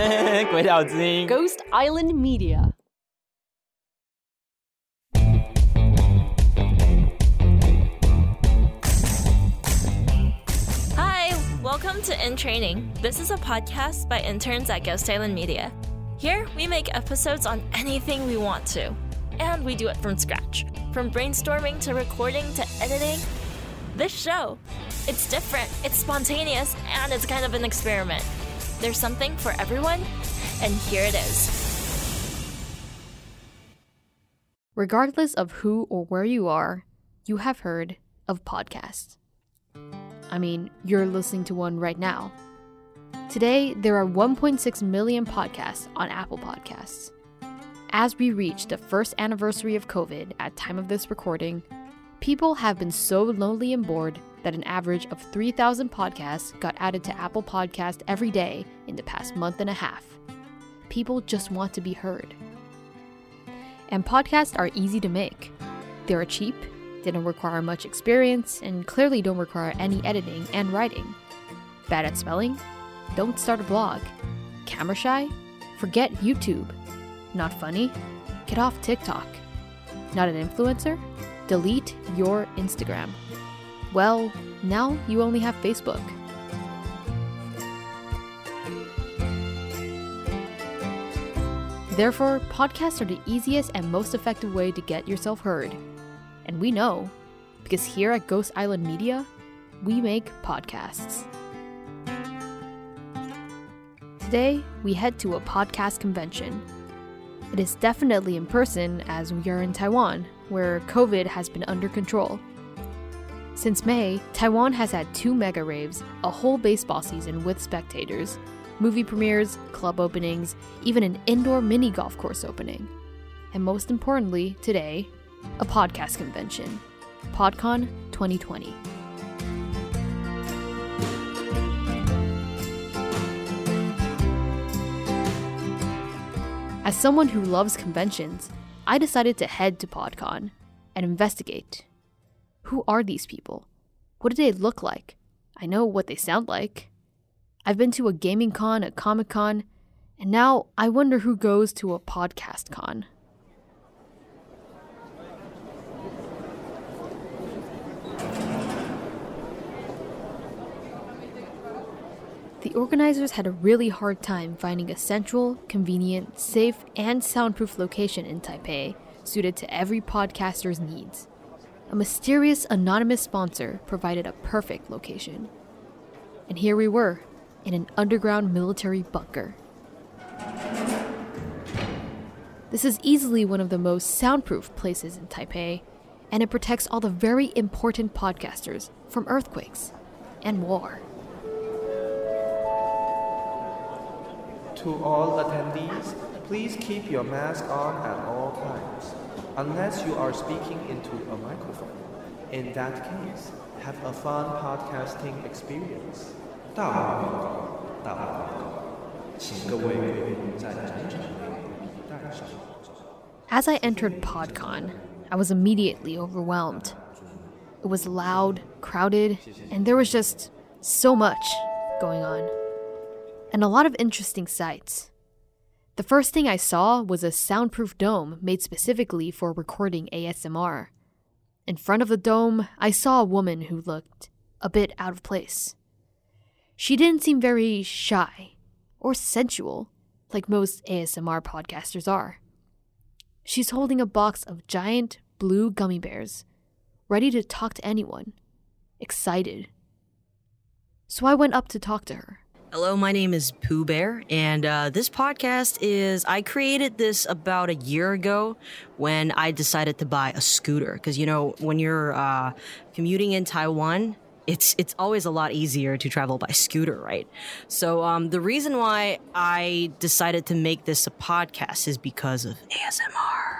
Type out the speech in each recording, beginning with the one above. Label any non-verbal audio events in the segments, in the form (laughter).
(laughs) 鬼岛之音 Ghost Island Media. Hi, welcome to In Training. This is a podcast by interns at Ghost Island Media. Here, we make episodes on anything we want to, and we do it from scratch. From brainstorming to recording to editing. This show, it's different, it's spontaneous, and it's kind of an experiment. There's something for everyone, and here it is. Regardless of who or where you are, you have heard of podcasts. I mean, you're listening to one right now. Today, there are 1.6 million podcasts on Apple Podcasts. As we reach the first anniversary of COVID at time of this recording, people have been so lonely and bored that an average of 3,000 podcasts got added to Apple Podcast every day in the past month and a half. People just want to be heard. And podcasts are easy to make. They are cheap, they don't require much experience, and clearly don't require any editing and writing. Bad at spelling? Don't start a blog. Camera shy? Forget YouTube. Not funny? Get off TikTok. Not an influencer? Delete your Instagram. Well, now you only have Facebook. Therefore, podcasts are the easiest and most effective way to get yourself heard. And we know, because here at Ghost Island Media, we make podcasts. Today, we head to a podcast convention. It is definitely in person as we are in Taiwan, where COVID has been under control. Since May, Taiwan has had two mega raves, a whole baseball season with spectators, movie premieres, club openings, even an indoor mini golf course opening. And most importantly, today, a podcast convention, PodCon 2020. As someone who loves conventions, I decided to head to PodCon and investigate. Who are these people? What do they look like? I know what they sound like. I've been to a gaming con, a comic con, and now I wonder who goes to a podcast con. The organizers had a really hard time finding a central, convenient, safe, and soundproof location in Taipei suited to every podcaster's needs. A mysterious anonymous sponsor provided a perfect location. And here we were, in an underground military bunker. This is easily one of the most soundproof places in Taipei, and it protects all the very important podcasters from earthquakes and war. To all attendees, please keep your mask on at all times, unless you are speaking into a microphone. In that case, have a fun podcasting experience. 大话预告，大话预告，请各位贵宾在展场内戴上口罩。 As I entered PodCon, I was immediately overwhelmed. It was loud, crowded, and there was just so much going on. And a lot of interesting sights. The first thing I saw was a soundproof dome made specifically for recording ASMR. In front of the dome, I saw a woman who looked a bit out of place. She didn't seem very shy or sensual like most ASMR podcasters are. She's holding a box of giant blue gummy bears, ready to talk to anyone, excited. So I went up to talk to her. Hello, my name is Pooh Bear, and uh, this podcast is. I created this about a year ago when I decided to buy a scooter. Because, you know, when you're uh, commuting in Taiwan, it's it's always a lot easier to travel by scooter, right? So um, the reason why I decided to make this a podcast is because of ASMR.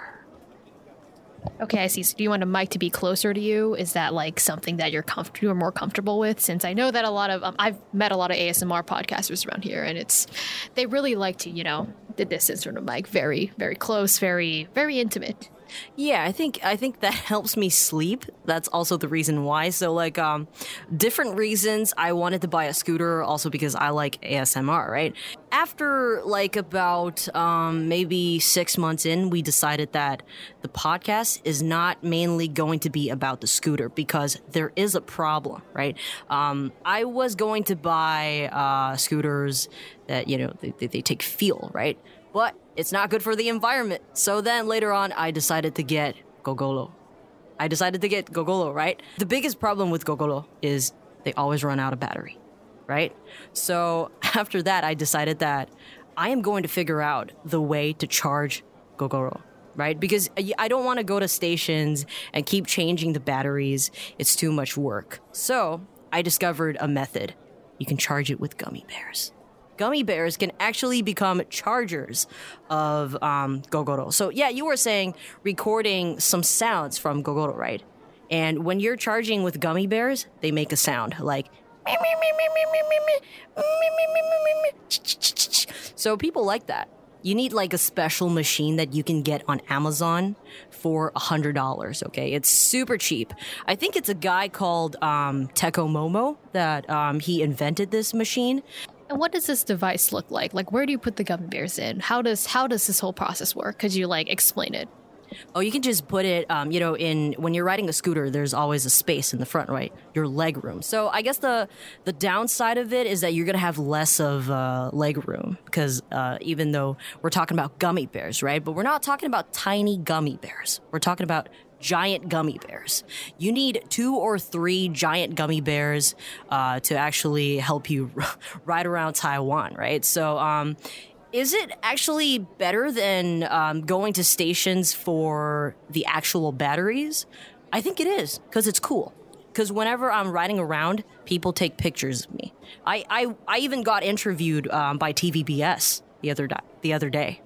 Okay, I see. So do you want a mic to be closer to you? Is that like something that you're comfortable you're more comfortable with? Since I know that a lot of um, I've met a lot of ASMR podcasters around here, and it's they really like to you know the distance from the mic, very very close, very very intimate. Yeah, I think I think that (laughs) helps me sleep. That's also the reason why. So like um different reasons I wanted to buy a scooter also because I like ASMR, right? After like about um maybe 6 months in, we decided that the podcast is not mainly going to be about the scooter because there is a problem, right? Um I was going to buy uh scooters that you know they, they take fuel, right? But it's not good for the environment. So then later on, I decided to get Gogoro. I decided to get Gogoro, right? The biggest problem with Gogoro is they always run out of battery, right? So (laughs) after that, I decided that I am going to figure out the way to charge Gogoro, right? Because I don't want to go to stations and keep changing the batteries. It's too much work. So I discovered a method. You can charge it with gummy bears gummy bears can actually become chargers of um, Gogoro. So, yeah, you were saying recording some sounds from Gogoro, right? And when you're charging with gummy bears, they make a sound like. So people like that. You need like a special machine that you can get on Amazon for $100, okay? It's super cheap. I think it's a guy called um, Teko Momo that um, he invented this machine. And what does this device look like? Like, where do you put the gummy bears in? How does how does this whole process work? Could you like explain it? Oh, you can just put it, um, you know, in when you're riding a scooter. There's always a space in the front, right? Your leg room. So I guess the the downside of it is that you're gonna have less of uh, leg room because uh, even though we're talking about gummy bears, right? But we're not talking about tiny gummy bears. We're talking about giant gummy bears. You need two or three giant gummy bears uh, to actually help you (laughs) ride around Taiwan, right? So, um, is it actually better than um, going to stations for the actual batteries? I think it is because it's cool. Because whenever I'm riding around, people take pictures of me. I, I, I even got interviewed um, by TVBS the other, di- the other day.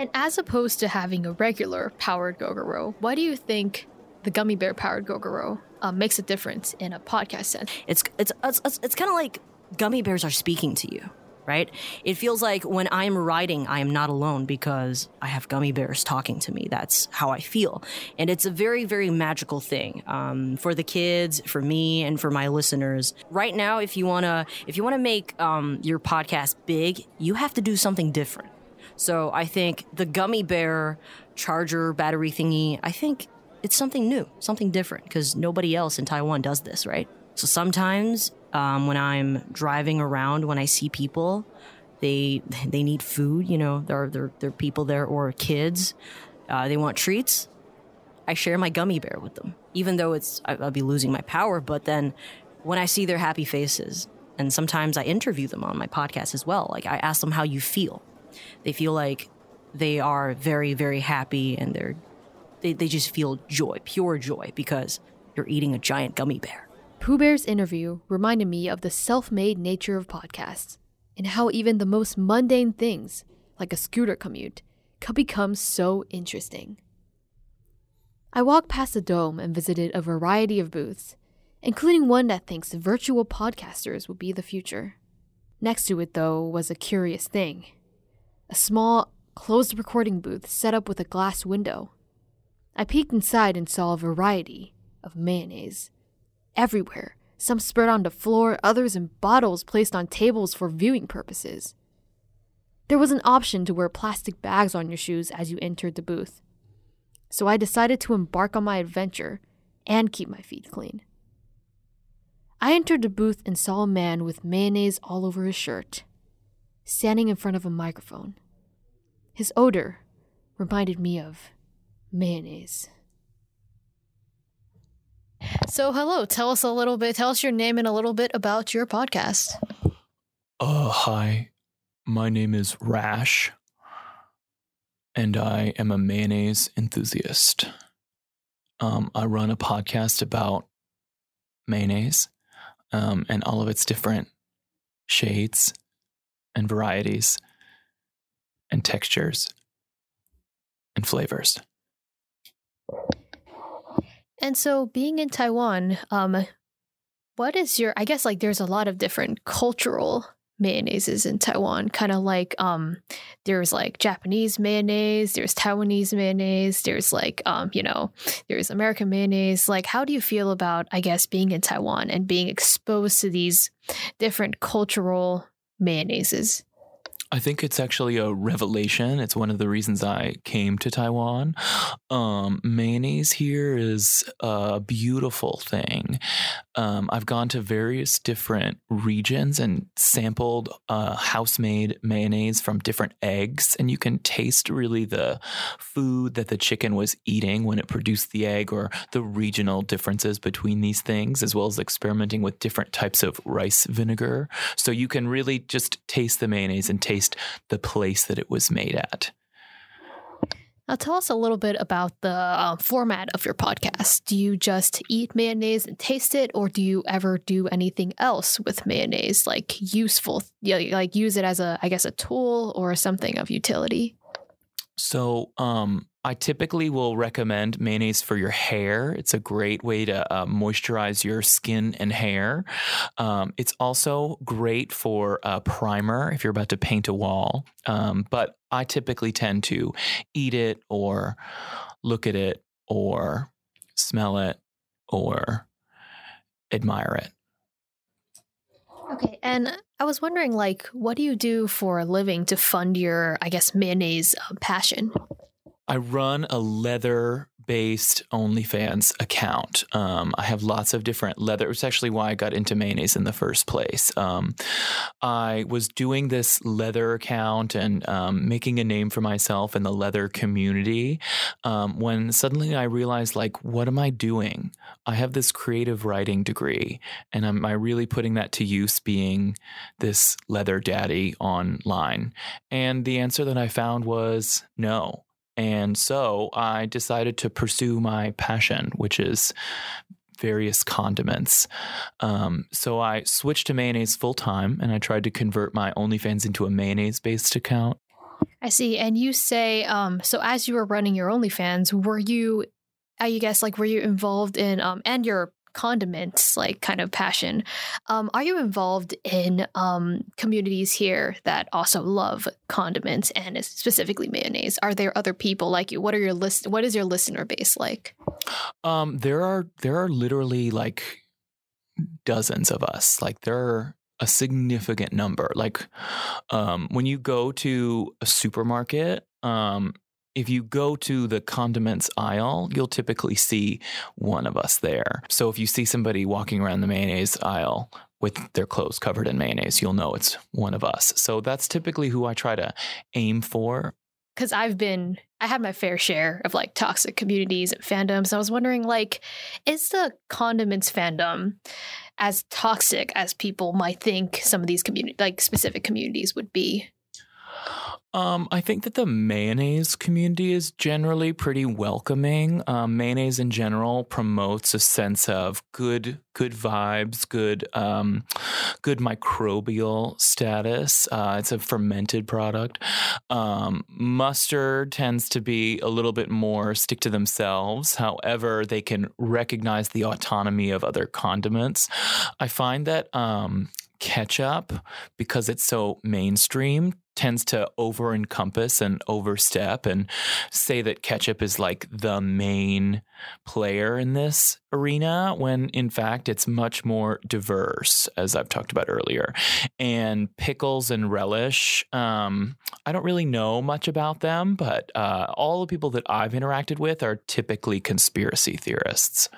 And as opposed to having a regular powered Gogoro, why do you think the gummy bear powered Gogoro uh, makes a difference in a podcast sense? It's it's it's, it's, it's kind of like gummy bears are speaking to you right? It feels like when I'm writing, I am not alone because I have gummy bears talking to me. That's how I feel. And it's a very, very magical thing um, for the kids, for me, and for my listeners. Right now, if you want to, if you want to make um, your podcast big, you have to do something different. So I think the gummy bear charger battery thingy, I think it's something new, something different, because nobody else in Taiwan does this, right? So sometimes um, when I'm driving around, when I see people, they (laughs) they need food. You know, there are there, there are people there or kids. Uh, they want treats. I share my gummy bear with them, even though it's I, I'll be losing my power. But then when I see their happy faces, and sometimes I interview them on my podcast as well. Like I ask them how you feel, they feel like they are very, very happy and they're they, they just feel joy, pure joy, because you're eating a giant gummy bear. Pooh Bear's interview reminded me of the self made nature of podcasts and how even the most mundane things, like a scooter commute, could become so interesting. I walked past the dome and visited a variety of booths, including one that thinks virtual podcasters will be the future. Next to it, though, was a curious thing a small, closed recording booth set up with a glass window. I peeked inside and saw a variety of mayonnaise. Everywhere, some spread on the floor, others in bottles placed on tables for viewing purposes. There was an option to wear plastic bags on your shoes as you entered the booth. So I decided to embark on my adventure and keep my feet clean. I entered the booth and saw a man with mayonnaise all over his shirt standing in front of a microphone. His odor reminded me of mayonnaise. So, hello, tell us a little bit, tell us your name and a little bit about your podcast. Uh, hi. My name is Rash, and I am a mayonnaise enthusiast. Um, I run a podcast about mayonnaise um, and all of its different shades and varieties and textures and flavors. And so, being in Taiwan, um, what is your? I guess like there's a lot of different cultural mayonnaises in Taiwan, kind of like um, there's like Japanese mayonnaise, there's Taiwanese mayonnaise, there's like um, you know, there's American mayonnaise. Like, how do you feel about, I guess, being in Taiwan and being exposed to these different cultural mayonnaises? I think it's actually a revelation. It's one of the reasons I came to Taiwan. Um, mayonnaise here is a beautiful thing. Um, I've gone to various different regions and sampled uh, house made mayonnaise from different eggs, and you can taste really the food that the chicken was eating when it produced the egg or the regional differences between these things, as well as experimenting with different types of rice vinegar. So you can really just taste the mayonnaise and taste the place that it was made at. Now, tell us a little bit about the uh, format of your podcast. Do you just eat mayonnaise and taste it, or do you ever do anything else with mayonnaise, like useful, like use it as a, I guess, a tool or something of utility? So, um, I typically will recommend mayonnaise for your hair. It's a great way to uh, moisturize your skin and hair. Um, it's also great for a primer if you're about to paint a wall. Um, but I typically tend to eat it or look at it or smell it or admire it. Okay, and I was wondering, like, what do you do for a living to fund your, I guess, mayonnaise uh, passion? I run a leather based OnlyFans account. Um, I have lots of different leather. It's actually why I got into mayonnaise in the first place. Um, I was doing this leather account and um, making a name for myself in the leather community um, when suddenly I realized, like, what am I doing? I have this creative writing degree, and am I really putting that to use being this leather daddy online? And the answer that I found was no. And so I decided to pursue my passion, which is various condiments. Um, so I switched to mayonnaise full time and I tried to convert my OnlyFans into a mayonnaise based account. I see. And you say, um, so as you were running your OnlyFans, were you, I guess, like, were you involved in, um, and your condiments like kind of passion. Um, are you involved in um, communities here that also love condiments and specifically mayonnaise? Are there other people like you? What are your list what is your listener base like? Um, there are there are literally like dozens of us. Like there are a significant number. Like um, when you go to a supermarket um, if you go to the condiments aisle, you'll typically see one of us there. So if you see somebody walking around the mayonnaise aisle with their clothes covered in mayonnaise, you'll know it's one of us. So that's typically who I try to aim for. Because I've been, I had my fair share of like toxic communities and fandoms. And I was wondering, like, is the condiments fandom as toxic as people might think some of these community, like specific communities would be? Um, I think that the mayonnaise community is generally pretty welcoming. Um, mayonnaise in general promotes a sense of good, good vibes, good, um, good microbial status. Uh, it's a fermented product. Um, mustard tends to be a little bit more stick to themselves. However, they can recognize the autonomy of other condiments. I find that um, ketchup, because it's so mainstream, tends to over encompass and overstep and say that ketchup is like the main player in this arena when in fact it's much more diverse as i've talked about earlier. And pickles and relish um, i don't really know much about them but uh, all the people that i've interacted with are typically conspiracy theorists.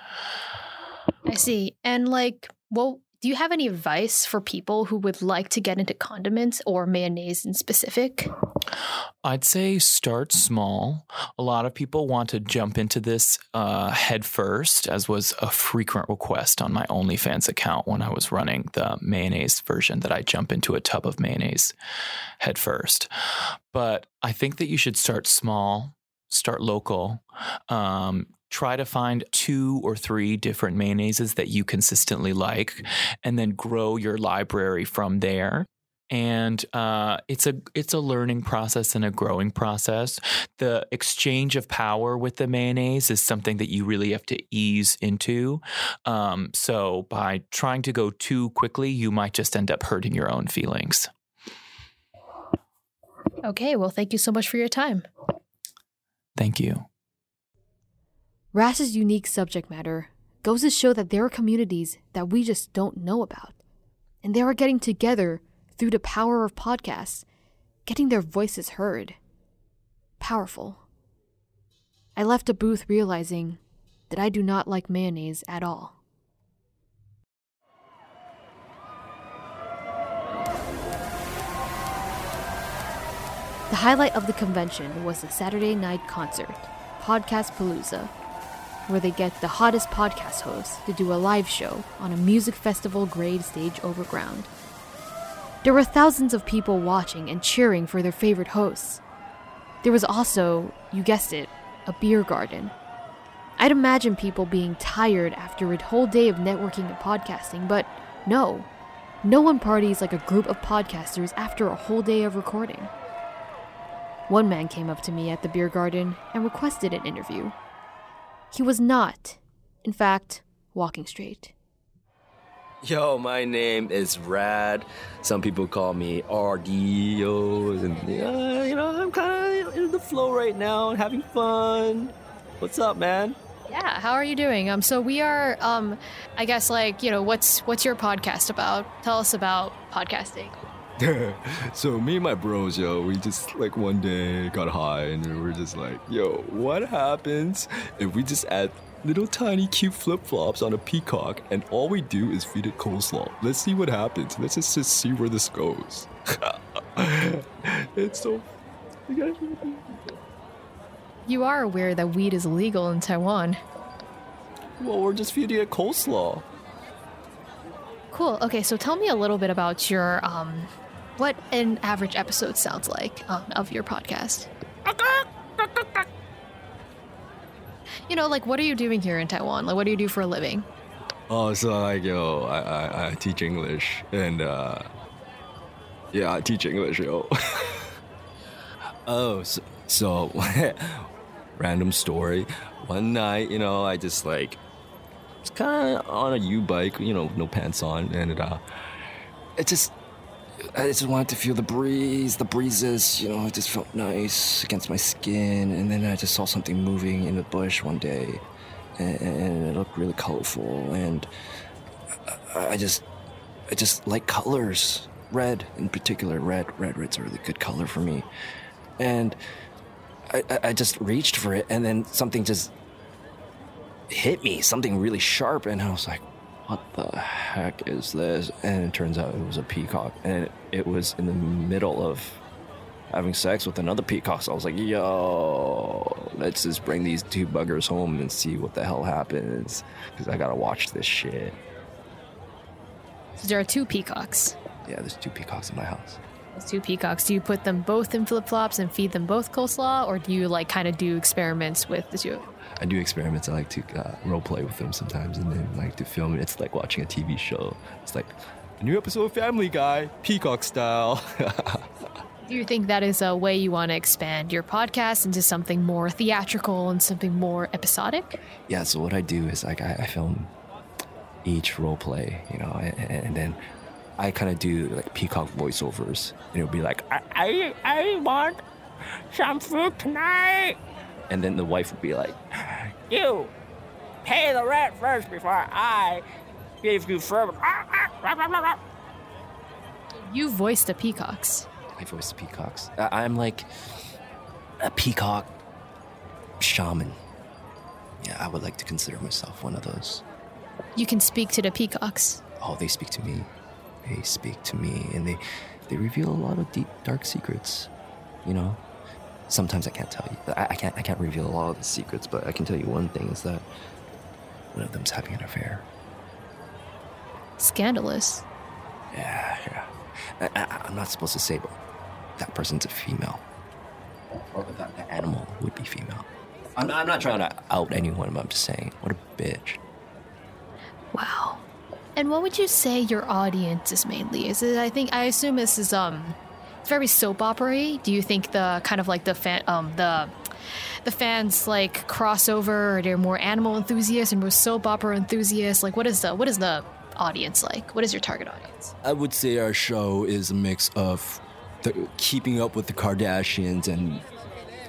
I see. And like well do you have any advice for people who would like to get into condiments or mayonnaise in specific? I'd say start small. A lot of people want to jump into this uh, head first, as was a frequent request on my OnlyFans account when I was running the mayonnaise version that I jump into a tub of mayonnaise head first. But I think that you should start small, start local. Um, try to find two or three different mayonnaises that you consistently like and then grow your library from there and uh, it's a it's a learning process and a growing process. The exchange of power with the mayonnaise is something that you really have to ease into. Um, so by trying to go too quickly, you might just end up hurting your own feelings. Okay, well, thank you so much for your time. Thank you. Rass's unique subject matter goes to show that there are communities that we just don't know about. And they are getting together through the power of podcasts, getting their voices heard. Powerful. I left the booth realizing that I do not like mayonnaise at all. The highlight of the convention was the Saturday night concert, Podcast Palooza, where they get the hottest podcast hosts to do a live show on a music festival grade stage overground. There were thousands of people watching and cheering for their favorite hosts. There was also, you guessed it, a beer garden. I'd imagine people being tired after a whole day of networking and podcasting, but no. No one parties like a group of podcasters after a whole day of recording. One man came up to me at the beer garden and requested an interview. He was not, in fact, walking straight. Yo, my name is Rad. Some people call me RDO, and uh, you know I'm kind of in the flow right now, having fun. What's up, man? Yeah, how are you doing? Um, so we are, um, I guess, like you know, what's what's your podcast about? Tell us about podcasting. (laughs) so me and my bros, yo, we just like one day got high and we were just like, yo, what happens if we just add little tiny cute flip flops on a peacock and all we do is feed it coleslaw? Let's see what happens. Let's just, just see where this goes. (laughs) it's so. You are aware that weed is illegal in Taiwan. Well, we're just feeding it coleslaw. Cool. Okay, so tell me a little bit about your um, what an average episode sounds like um, of your podcast. You know, like what are you doing here in Taiwan? Like, what do you do for a living? Oh, so like yo, I I, I teach English and uh, yeah, I teach English, yo. (laughs) oh, so, so (laughs) random story. One night, you know, I just like it's kind of on a YouBike, you know, no pants on, and uh, it just I just wanted to feel the breeze, the breezes, you know, it just felt nice against my skin. And then I just saw something moving in the bush one day, and, and it looked really colorful. And I, I just, I just like colors, red in particular. Red, red, red's a really good color for me. And I, I just reached for it, and then something just hit me, something really sharp, and I was like, what the heck is this? And it turns out it was a peacock. And it, it was in the middle of having sex with another peacock. So I was like, yo, let's just bring these two buggers home and see what the hell happens. Because I gotta watch this shit. So there are two peacocks. Yeah, there's two peacocks in my house. Those two peacocks. Do you put them both in flip flops and feed them both coleslaw, or do you like kind of do experiments with the two? I do experiments. I like to uh, role play with them sometimes, and then like to film it. It's like watching a TV show. It's like a new episode of Family Guy, Peacock style. (laughs) do you think that is a way you want to expand your podcast into something more theatrical and something more episodic? Yeah. So what I do is like I, I film each role play, you know, and, and then I kind of do like peacock voiceovers, and it'll be like, I, I, I want some food tonight. And then the wife would be like, You pay the rent first before I give you food. You voice the peacocks. I voice the peacocks. I- I'm like a peacock shaman. Yeah, I would like to consider myself one of those. You can speak to the peacocks. Oh, they speak to me. They speak to me, and they they reveal a lot of deep, dark secrets. You know, sometimes I can't tell you. I, I can't I can't reveal a lot of the secrets, but I can tell you one thing is that one of them's having an affair. Scandalous. Yeah, yeah. I, I'm not supposed to say, but that person's a female, or that the animal would be female. I'm, I'm not trying to out anyone, but I'm just saying, what a bitch. Wow. And what would you say your audience is mainly? Is it? I think I assume this is um, it's very soap opera. Do you think the kind of like the fan um the the fans like crossover or they're more animal enthusiasts and more soap opera enthusiasts? Like what is the what is the audience like? What is your target audience? I would say our show is a mix of the keeping up with the Kardashians and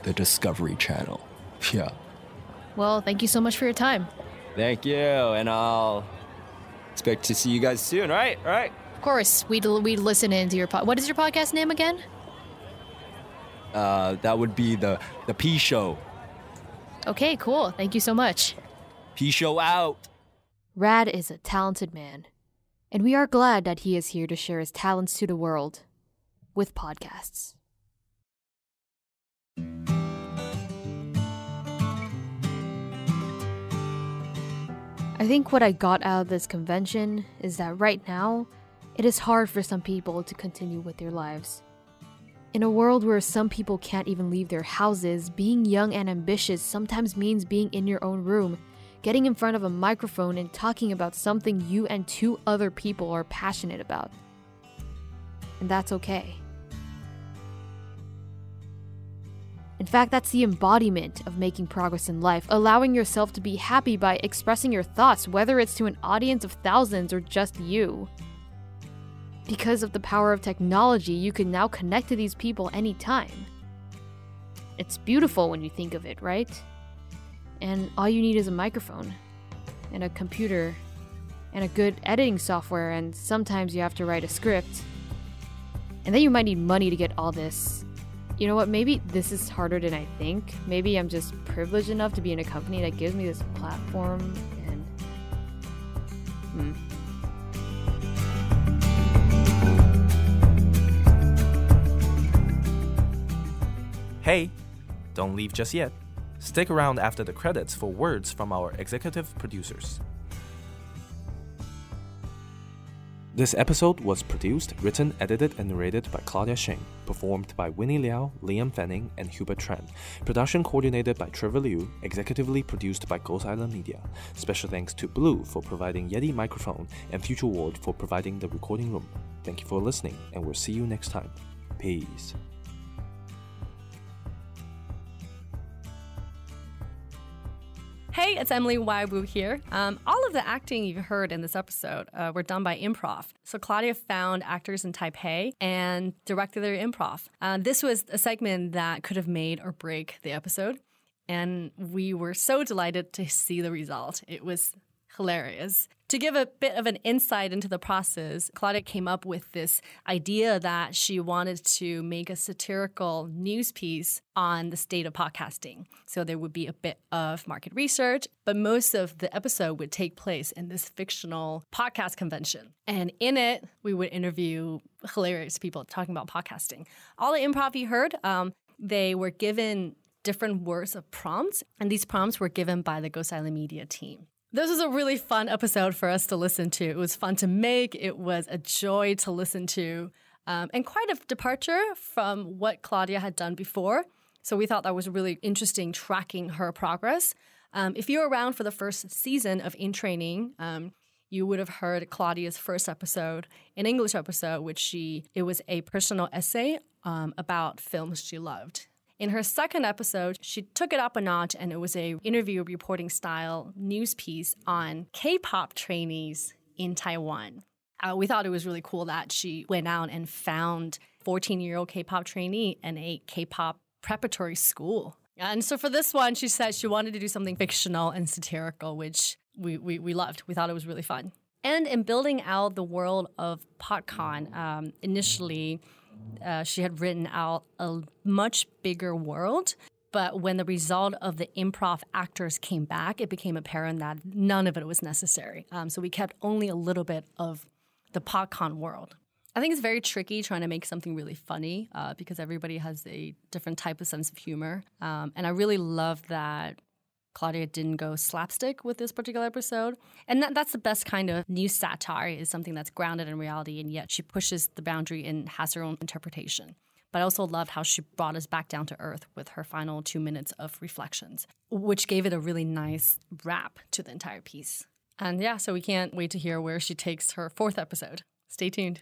the Discovery Channel. (laughs) Yeah. Well, thank you so much for your time. Thank you, and I'll expect to see you guys soon. Right? Right. Of course, we'd we'd listen into your pod. What is your podcast name again? Uh, that would be the the P Show. Okay, cool. Thank you so much. P Show out. Rad is a talented man, and we are glad that he is here to share his talents to the world with podcasts. I think what I got out of this convention is that right now, it is hard for some people to continue with their lives. In a world where some people can't even leave their houses, being young and ambitious sometimes means being in your own room, getting in front of a microphone and talking about something you and two other people are passionate about. And that's okay. In fact, that's the embodiment of making progress in life, allowing yourself to be happy by expressing your thoughts, whether it's to an audience of thousands or just you. Because of the power of technology, you can now connect to these people anytime. It's beautiful when you think of it, right? And all you need is a microphone, and a computer, and a good editing software, and sometimes you have to write a script. And then you might need money to get all this. You know what? Maybe this is harder than I think. Maybe I'm just privileged enough to be in a company that gives me this platform and. Hmm. Hey, don't leave just yet. Stick around after the credits for words from our executive producers. This episode was produced, written, edited, and narrated by Claudia Sheng, performed by Winnie Liao, Liam Fanning, and Hubert Tran. Production coordinated by Trevor Liu, executively produced by Ghost Island Media. Special thanks to Blue for providing Yeti microphone and Future Ward for providing the recording room. Thank you for listening, and we'll see you next time. Peace. Hey, it's Emily Y. Wu here. Um, all of the acting you've heard in this episode uh, were done by improv. So Claudia found actors in Taipei and directed their improv. Uh, this was a segment that could have made or break the episode. And we were so delighted to see the result. It was hilarious. To give a bit of an insight into the process, Claudia came up with this idea that she wanted to make a satirical news piece on the state of podcasting. So there would be a bit of market research, but most of the episode would take place in this fictional podcast convention. And in it, we would interview hilarious people talking about podcasting. All the improv you heard, um, they were given different words of prompts, and these prompts were given by the Ghost Island Media team. This was a really fun episode for us to listen to. It was fun to make, it was a joy to listen to, um, and quite a departure from what Claudia had done before. So we thought that was really interesting tracking her progress. Um, if you're around for the first season of In Training, um, you would have heard Claudia's first episode, an English episode, which she it was a personal essay um, about films she loved. In her second episode, she took it up a notch and it was a interview reporting style news piece on K-pop trainees in Taiwan. Uh, we thought it was really cool that she went out and found 14-year-old K-pop trainee in a K-pop preparatory school. And so for this one, she said she wanted to do something fictional and satirical, which we, we, we loved. We thought it was really fun. And in building out the world of PodCon, um, initially, uh, she had written out a much bigger world. But when the result of the improv actors came back, it became apparent that none of it was necessary. Um, so we kept only a little bit of the PodCon world. I think it's very tricky trying to make something really funny uh, because everybody has a different type of sense of humor. Um, and I really love that Claudia didn't go slapstick with this particular episode. And that, that's the best kind of news satire is something that's grounded in reality and yet she pushes the boundary and has her own interpretation. But I also loved how she brought us back down to earth with her final two minutes of reflections, which gave it a really nice wrap to the entire piece. And yeah, so we can't wait to hear where she takes her fourth episode. Stay tuned.